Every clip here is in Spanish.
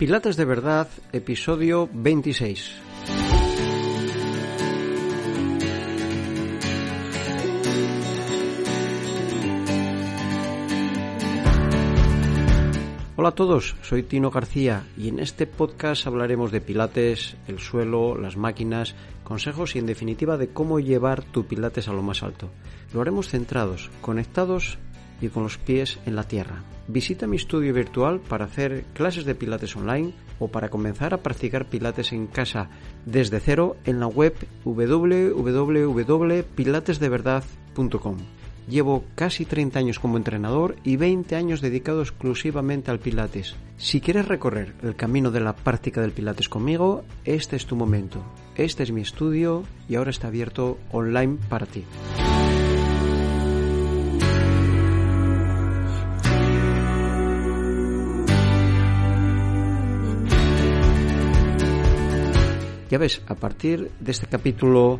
Pilates de Verdad, episodio 26. Hola a todos, soy Tino García y en este podcast hablaremos de pilates, el suelo, las máquinas, consejos y en definitiva de cómo llevar tu pilates a lo más alto. Lo haremos centrados, conectados y con los pies en la tierra. Visita mi estudio virtual para hacer clases de pilates online o para comenzar a practicar pilates en casa desde cero en la web www.pilatesdeverdad.com. Llevo casi 30 años como entrenador y 20 años dedicado exclusivamente al Pilates. Si quieres recorrer el camino de la práctica del Pilates conmigo, este es tu momento. Este es mi estudio y ahora está abierto online para ti. Ya ves, a partir de este capítulo,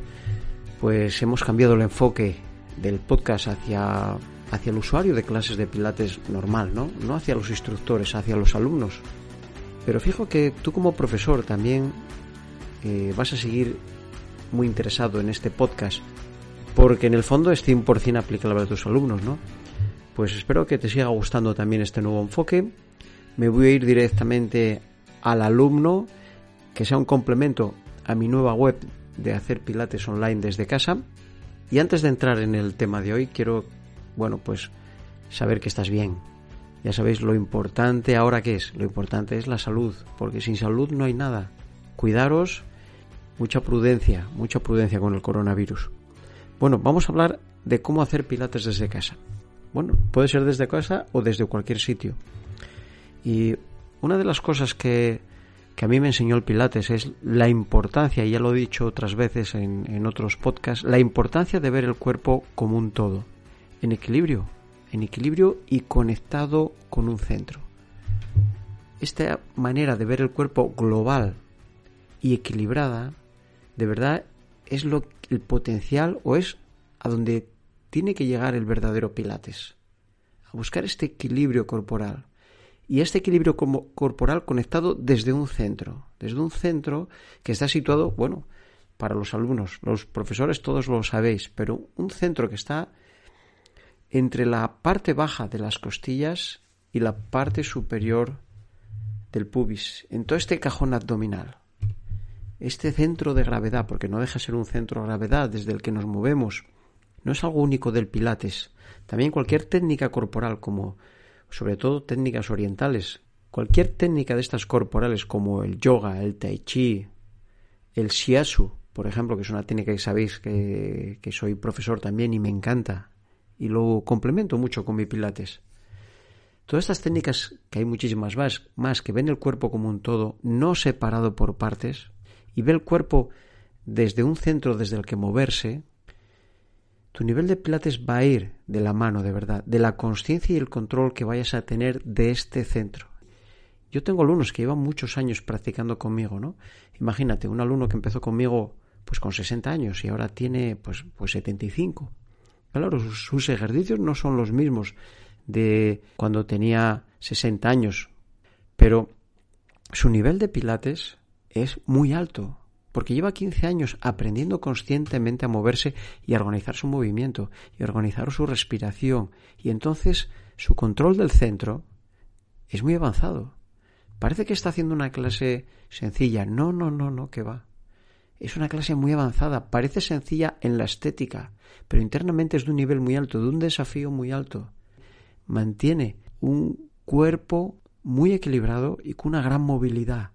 pues hemos cambiado el enfoque del podcast hacia, hacia el usuario de clases de pilates normal, ¿no? No hacia los instructores, hacia los alumnos. Pero fijo que tú como profesor también eh, vas a seguir muy interesado en este podcast, porque en el fondo es 100% aplicable a tus alumnos, ¿no? Pues espero que te siga gustando también este nuevo enfoque. Me voy a ir directamente al alumno que sea un complemento a mi nueva web de hacer pilates online desde casa. Y antes de entrar en el tema de hoy, quiero, bueno, pues saber que estás bien. Ya sabéis lo importante ahora que es. Lo importante es la salud, porque sin salud no hay nada. Cuidaros, mucha prudencia, mucha prudencia con el coronavirus. Bueno, vamos a hablar de cómo hacer pilates desde casa. Bueno, puede ser desde casa o desde cualquier sitio. Y una de las cosas que que a mí me enseñó el Pilates es la importancia, y ya lo he dicho otras veces en, otros podcasts, la importancia de ver el cuerpo como un todo, en equilibrio, en equilibrio y conectado con un centro. Esta manera de ver el cuerpo global y equilibrada, de verdad, es lo, el potencial o es a donde tiene que llegar el verdadero Pilates. A buscar este equilibrio corporal y este equilibrio corporal conectado desde un centro, desde un centro que está situado, bueno, para los alumnos, los profesores todos lo sabéis, pero un centro que está entre la parte baja de las costillas y la parte superior del pubis, en todo este cajón abdominal. Este centro de gravedad, porque no deja de ser un centro de gravedad desde el que nos movemos, no es algo único del Pilates. También cualquier técnica corporal como sobre todo técnicas orientales. Cualquier técnica de estas corporales como el yoga, el tai chi, el shiatsu, por ejemplo, que es una técnica que sabéis que, que soy profesor también y me encanta y lo complemento mucho con mi pilates. Todas estas técnicas, que hay muchísimas más, más que ven el cuerpo como un todo, no separado por partes, y ve el cuerpo desde un centro desde el que moverse, tu nivel de pilates va a ir de la mano, de verdad, de la conciencia y el control que vayas a tener de este centro. Yo tengo alumnos que llevan muchos años practicando conmigo, ¿no? Imagínate, un alumno que empezó conmigo pues con 60 años y ahora tiene pues, pues 75. Claro, sus, sus ejercicios no son los mismos de cuando tenía 60 años, pero su nivel de pilates es muy alto, porque lleva 15 años aprendiendo conscientemente a moverse y a organizar su movimiento y organizar su respiración. Y entonces su control del centro es muy avanzado. Parece que está haciendo una clase sencilla. No, no, no, no, que va. Es una clase muy avanzada. Parece sencilla en la estética, pero internamente es de un nivel muy alto, de un desafío muy alto. Mantiene un cuerpo muy equilibrado y con una gran movilidad.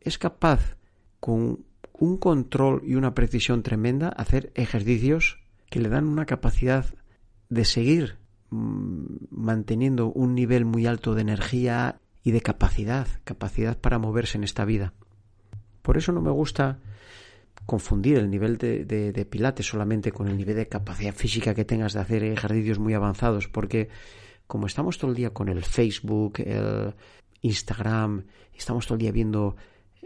Es capaz, con un control y una precisión tremenda hacer ejercicios que le dan una capacidad de seguir mm, manteniendo un nivel muy alto de energía y de capacidad, capacidad para moverse en esta vida. Por eso no me gusta confundir el nivel de, de, pilates solamente con el nivel de capacidad física que tengas de hacer ejercicios muy avanzados, porque como estamos todo el día con el Facebook, el Instagram, estamos todo el día viendo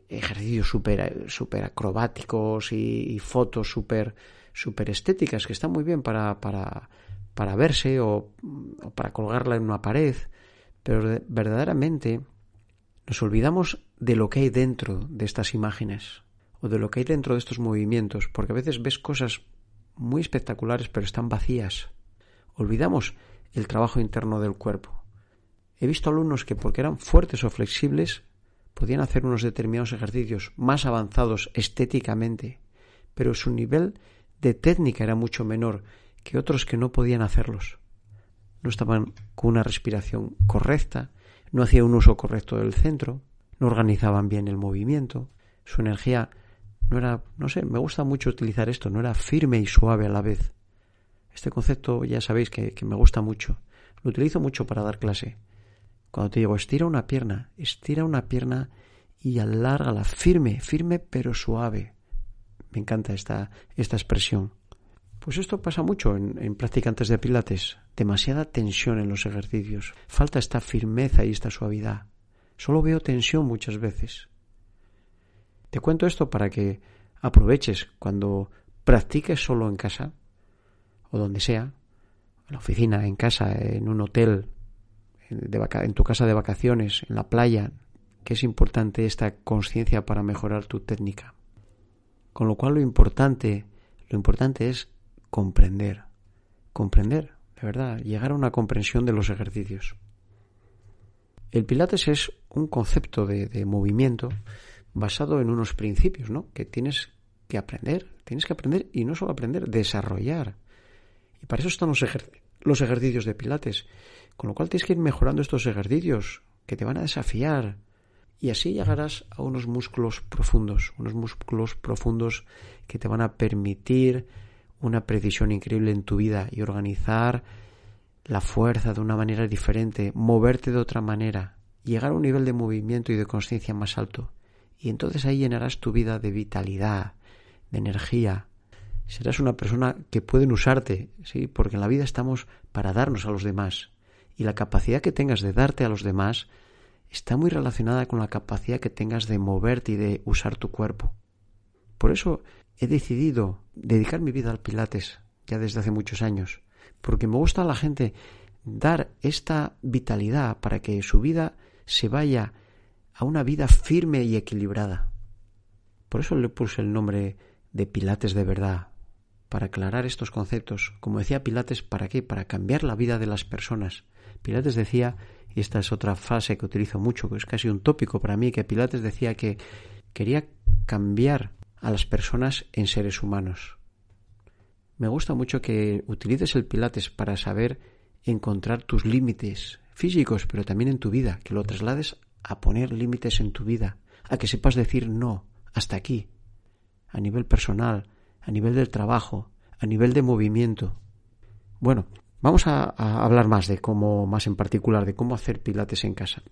ejercicios súper super acrobáticos y, fotos súper super estéticas que están muy bien para, para, para verse o, para colgarla en una pared, pero verdaderamente nos olvidamos de lo que hay dentro de estas imágenes o de lo que hay dentro de estos movimientos, porque a veces ves cosas muy espectaculares pero están vacías. Olvidamos el trabajo interno del cuerpo. He visto alumnos que porque eran fuertes o flexibles podían hacer unos determinados ejercicios más avanzados estéticamente, pero su nivel de técnica era mucho menor que otros que no podían hacerlos. No estaban con una respiración correcta, no hacían un uso correcto del centro, no organizaban bien el movimiento, su energía no era, no sé, me gusta mucho utilizar esto, no era firme y suave a la vez. Este concepto ya sabéis que, que me gusta mucho. Lo utilizo mucho para dar clase. Cuando te digo estira una pierna, estira una pierna y alárgala, firme, firme pero suave. Me encanta esta, esta expresión. Pues esto pasa mucho en, en, practicantes de pilates. Demasiada tensión en los ejercicios. Falta esta firmeza y esta suavidad. Solo veo tensión muchas veces. Te cuento esto para que aproveches cuando practiques solo en casa o donde sea, en la oficina, en casa, en un hotel, en tu casa de vacaciones, en la playa, que es importante esta conciencia para mejorar tu técnica. Con lo cual lo importante, lo importante es comprender, comprender, de verdad, llegar a una comprensión de los ejercicios. El Pilates es un concepto de, movimiento basado en unos principios, ¿no? Que tienes que aprender, tienes que aprender y no solo aprender, desarrollar. Y para eso están los, los ejercicios de Pilates. Con lo cual tienes que ir mejorando estos ejercicios que te van a desafiar. Y así llegarás a unos músculos profundos, unos músculos profundos que te van a permitir una precisión increíble en tu vida y organizar la fuerza de una manera diferente, moverte de otra manera, llegar a un nivel de movimiento y de conciencia más alto. Y entonces ahí llenarás tu vida de vitalidad, de energía. Serás una persona que pueden usarte, sí, porque en la vida estamos para darnos a los demás y la capacidad que tengas de darte a los demás está muy relacionada con la capacidad que tengas de moverte y de usar tu cuerpo. Por eso he decidido dedicar mi vida al Pilates ya desde hace muchos años, porque me gusta a la gente dar esta vitalidad para que su vida se vaya a una vida firme y equilibrada. Por eso le puse el nombre de Pilates de verdad, para aclarar estos conceptos. Como decía Pilates, ¿para qué? Para cambiar la vida de las personas, Pilates decía, y esta es otra frase que utilizo mucho, que es casi un tópico para mí, que Pilates decía que quería cambiar a las personas en seres humanos. Me gusta mucho que utilices el Pilates para saber encontrar tus límites físicos, pero también en tu vida, que lo traslades a poner límites en tu vida, a que sepas decir no, hasta aquí, a nivel personal, a nivel del trabajo, a nivel de movimiento. Bueno, Vamos a, hablar más de cómo, más en particular, de cómo hacer pilates en casa.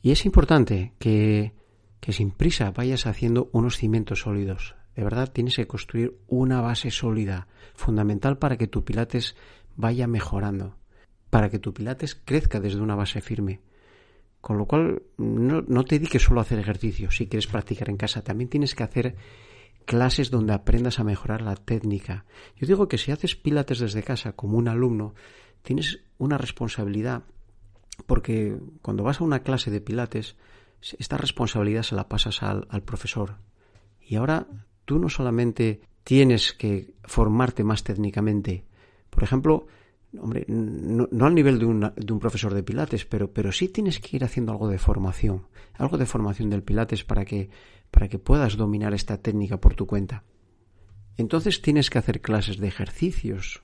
Y es importante que, que sin prisa vayas haciendo unos cimientos sólidos. De verdad tienes que construir una base sólida, fundamental para que tu pilates vaya mejorando, para que tu pilates crezca desde una base firme. Con lo cual, no, no te dediques solo a hacer ejercicio si quieres practicar en casa, también tienes que hacer clases donde aprendas a mejorar la técnica. Yo digo que si haces pilates desde casa como un alumno, tienes una responsabilidad, porque cuando vas a una clase de pilates, esta responsabilidad se la pasas al, profesor. Y ahora tú no solamente tienes que formarte más técnicamente, por ejemplo, hombre, no, al nivel de, de, un profesor de pilates, pero, pero sí tienes que ir haciendo algo de formación, algo de formación del pilates para que para que puedas dominar esta técnica por tu cuenta. Entonces tienes que hacer clases de ejercicios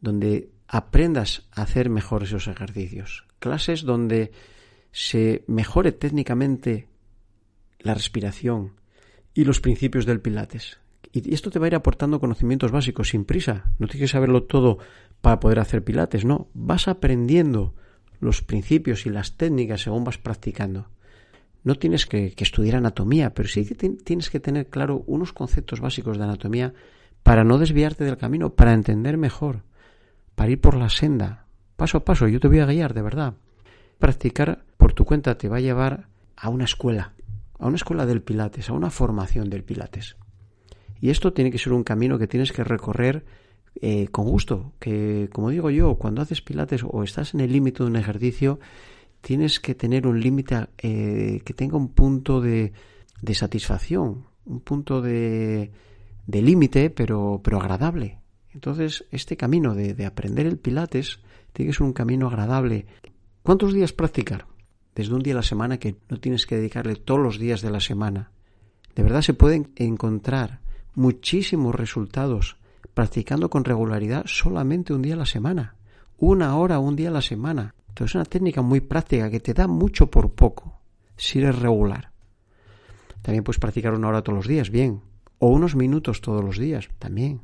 donde aprendas a hacer mejor esos ejercicios. Clases donde se mejore técnicamente la respiración y los principios del Pilates. Y esto te va a ir aportando conocimientos básicos sin prisa. No tienes que saberlo todo para poder hacer Pilates, no. Vas aprendiendo los principios y las técnicas según vas practicando no tienes que, estudiar anatomía, pero sí tienes que tener claro unos conceptos básicos de anatomía para no desviarte del camino, para entender mejor, para ir por la senda, paso a paso. Yo te voy a guiar, de verdad. Practicar por tu cuenta te va a llevar a una escuela, a una escuela del Pilates, a una formación del Pilates. Y esto tiene que ser un camino que tienes que recorrer eh, con gusto, que como digo yo, cuando haces Pilates o estás en el límite de un ejercicio, tienes que tener un límite eh, que tenga un punto de, de satisfacción, un punto de, de límite, pero, pero agradable. Entonces, este camino de, de aprender el Pilates tiene que ser un camino agradable. ¿Cuántos días practicar? Desde un día a la semana que no tienes que dedicarle todos los días de la semana. De verdad se pueden encontrar muchísimos resultados practicando con regularidad solamente un día a la semana. Una hora un día a la semana. Entonces es una técnica muy práctica que te da mucho por poco si eres regular. También puedes practicar una hora todos los días, bien. O unos minutos todos los días, también.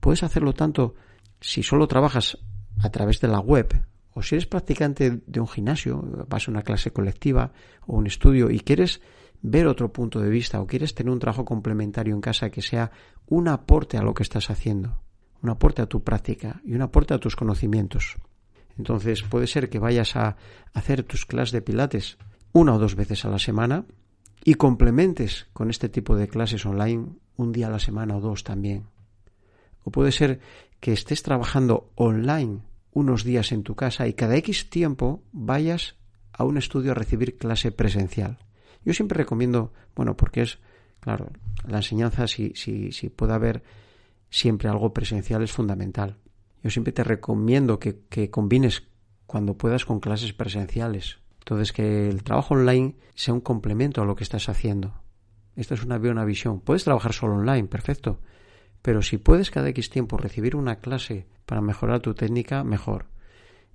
Puedes hacerlo tanto si solo trabajas a través de la web o si eres practicante de un gimnasio, vas a una clase colectiva o un estudio y quieres ver otro punto de vista o quieres tener un trabajo complementario en casa que sea un aporte a lo que estás haciendo, un aporte a tu práctica y un aporte a tus conocimientos. Entonces puede ser que vayas a hacer tus clases de pilates una o dos veces a la semana y complementes con este tipo de clases online un día a la semana o dos también. O puede ser que estés trabajando online unos días en tu casa y cada X tiempo vayas a un estudio a recibir clase presencial. Yo siempre recomiendo, bueno, porque es, claro, la enseñanza, si, si, si puede haber siempre algo presencial, es fundamental. Yo siempre te recomiendo que, que combines cuando puedas con clases presenciales. Entonces, que el trabajo online sea un complemento a lo que estás haciendo. Esta es una, una visión. Puedes trabajar solo online, perfecto. Pero si puedes cada X tiempo recibir una clase para mejorar tu técnica, mejor.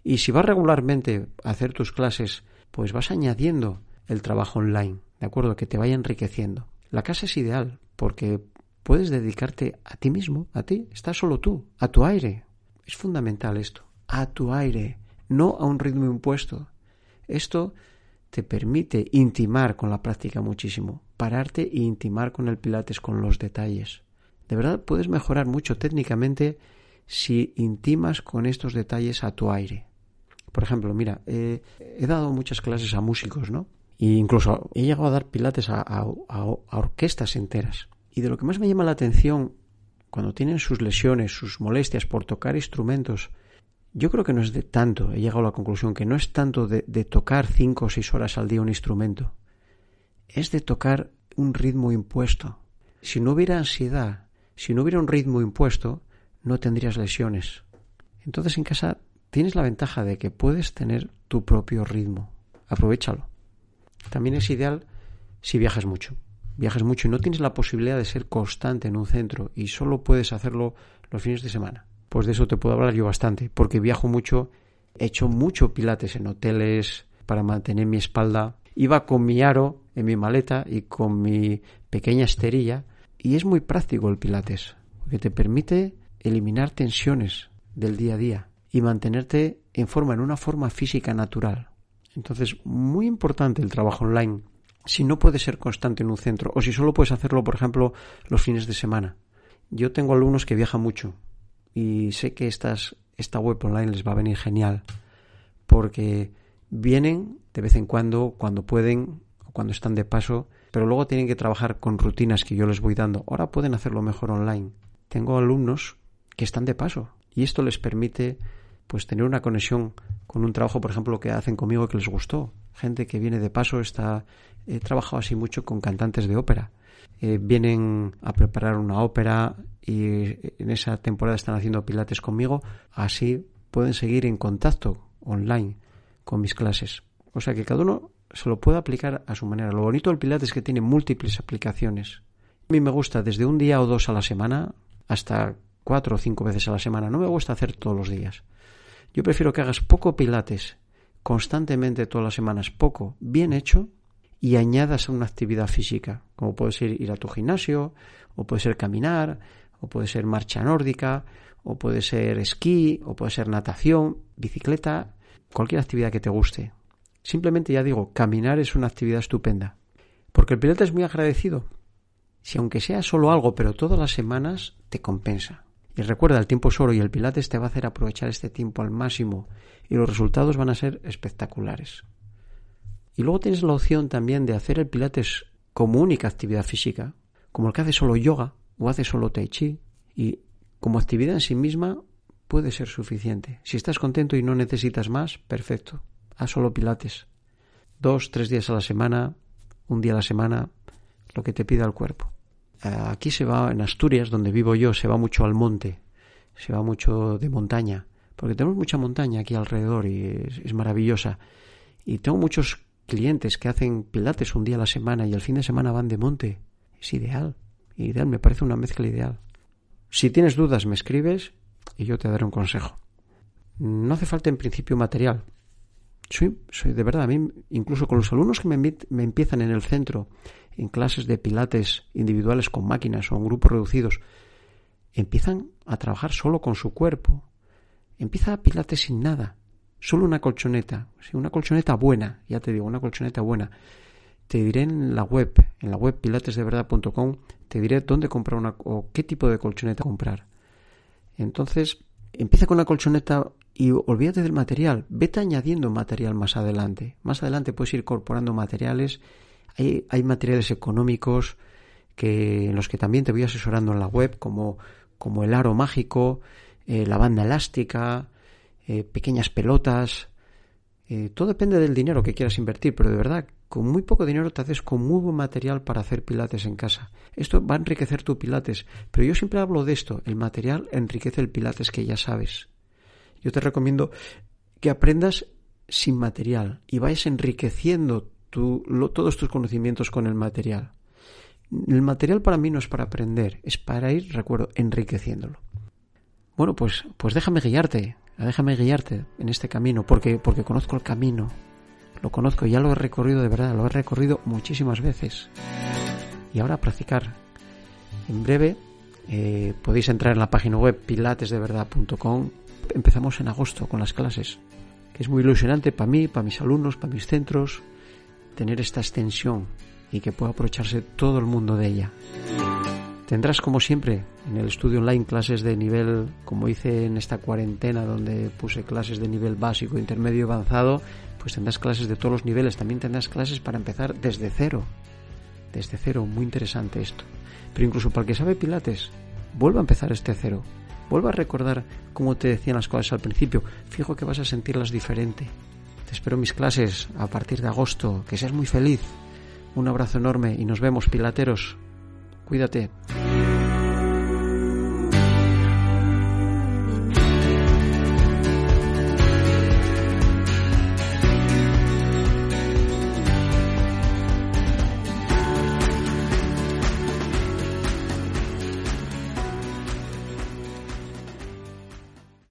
Y si vas regularmente a hacer tus clases, pues vas añadiendo el trabajo online, ¿de acuerdo? Que te vaya enriqueciendo. La casa es ideal porque puedes dedicarte a ti mismo, a ti, estás solo tú, a tu aire, es fundamental esto, a tu aire, no a un ritmo impuesto. Esto te permite intimar con la práctica muchísimo, pararte e intimar con el pilates, con los detalles. De verdad puedes mejorar mucho técnicamente si intimas con estos detalles a tu aire. Por ejemplo, mira, he dado muchas clases a músicos, ¿no? E incluso he llegado a dar pilates a, a orquestas enteras. Y de lo que más me llama la atención cuando tienen sus lesiones, sus molestias por tocar instrumentos, yo creo que no es de tanto, he llegado a la conclusión que no es tanto de, tocar cinco o seis horas al día un instrumento, es de tocar un ritmo impuesto. Si no hubiera ansiedad, si no hubiera un ritmo impuesto, no tendrías lesiones. Entonces en casa tienes la ventaja de que puedes tener tu propio ritmo. Aprovechalo. También es ideal si viajas mucho viajas mucho y no tienes la posibilidad de ser constante en un centro y solo puedes hacerlo los fines de semana. Pues de eso te puedo hablar yo bastante, porque viajo mucho, he hecho mucho pilates en hoteles para mantener mi espalda. Iba con mi aro en mi maleta y con mi pequeña esterilla y es muy práctico el pilates, porque te permite eliminar tensiones del día a día y mantenerte en forma en una forma física natural. Entonces, muy importante el trabajo online si no puedes ser constante en un centro o si solo puedes hacerlo, por ejemplo, los fines de semana. Yo tengo alumnos que viajan mucho y sé que estas, esta web online les va a venir genial porque vienen de vez en cuando, cuando pueden o cuando están de paso, pero luego tienen que trabajar con rutinas que yo les voy dando. Ahora pueden hacerlo mejor online. Tengo alumnos que están de paso y esto les permite pues tener una conexión con un trabajo, por ejemplo, que hacen conmigo que les gustó. Gente que viene de paso está he trabajado así mucho con cantantes de ópera. Eh, vienen a preparar una ópera y en esa temporada están haciendo pilates conmigo, así pueden seguir en contacto online con mis clases. O sea que cada uno se lo puede aplicar a su manera. Lo bonito del pilates es que tiene múltiples aplicaciones. A mí me gusta desde un día o dos a la semana hasta cuatro o cinco veces a la semana. No me gusta hacer todos los días. Yo prefiero que hagas poco pilates constantemente todas las semanas, poco, bien hecho, y añadas una actividad física, como puede ser ir a tu gimnasio, o puede ser caminar, o puede ser marcha nórdica, o puede ser esquí, o puede ser natación, bicicleta, cualquier actividad que te guste. Simplemente ya digo, caminar es una actividad estupenda, porque el piloto es muy agradecido. Si aunque sea solo algo, pero todas las semanas, te compensa. Y recuerda, el tiempo es oro y el Pilates te va a hacer aprovechar este tiempo al máximo y los resultados van a ser espectaculares. Y luego tienes la opción también de hacer el pilates como única actividad física, como el que hace solo yoga o hace solo tai chi. Y como actividad en sí misma puede ser suficiente. Si estás contento y no necesitas más, perfecto. haz solo pilates. Dos, tres días a la semana, un día a la semana, lo que te pida el cuerpo. Aquí se va, en Asturias, donde vivo yo, se va mucho al monte, se va mucho de montaña, porque tenemos mucha montaña aquí alrededor y es, maravillosa. Y tengo muchos clientes que hacen pilates un día a la semana y el fin de semana van de monte. Es ideal, ideal, me parece una mezcla ideal. Si tienes dudas, me escribes y yo te daré un consejo. No hace falta en principio material. Soy, soy de verdad, a mí, incluso con los alumnos que me, empiezan en el centro, en clases de pilates individuales con máquinas o en grupos reducidos, empiezan a trabajar solo con su cuerpo. Empieza a pilates sin nada, solo una colchoneta, una colchoneta buena, ya te digo, una colchoneta buena. Te diré en la web, en la web pilatesdeverdad.com, te diré dónde comprar una o qué tipo de colchoneta comprar. Entonces, empieza con una colchoneta y olvídate del material, vete añadiendo material más adelante. Más adelante puedes ir incorporando materiales. Hay, hay materiales económicos que, en los que también te voy asesorando en la web, como, como el aro mágico, eh, la banda elástica, eh, pequeñas pelotas. Eh, todo depende del dinero que quieras invertir, pero de verdad, con muy poco dinero te haces con muy buen material para hacer pilates en casa. Esto va a enriquecer tu pilates, pero yo siempre hablo de esto, el material enriquece el pilates que ya sabes. Yo te recomiendo que aprendas sin material y vayas enriqueciendo todos tus conocimientos con el material. El material para mí no es para aprender, es para ir, recuerdo, enriqueciéndolo. Bueno, pues, pues déjame guiarte, déjame guiarte en este camino, porque, porque conozco el camino, lo conozco, ya lo he recorrido de verdad, lo he recorrido muchísimas veces. Y ahora practicar. En breve eh, podéis entrar en la página web pilatesdeverdad.com. Empezamos en agosto con las clases, que es muy ilusionante para mí, para mis alumnos, para mis centros, tener esta extensión y que pueda aprovecharse todo el mundo de ella. Tendrás, como siempre, en el estudio online clases de nivel, como hice en esta cuarentena, donde puse clases de nivel básico, intermedio y avanzado, pues tendrás clases de todos los niveles. También tendrás clases para empezar desde cero. Desde cero, muy interesante esto. Pero incluso para el que sabe Pilates, vuelva a empezar este cero. Vuelva a recordar cómo te decían las cosas al principio. Fijo que vas a sentirlas diferente. Te espero mis clases a partir de agosto. Que seas muy feliz. Un abrazo enorme y nos vemos, pilateros. Cuídate.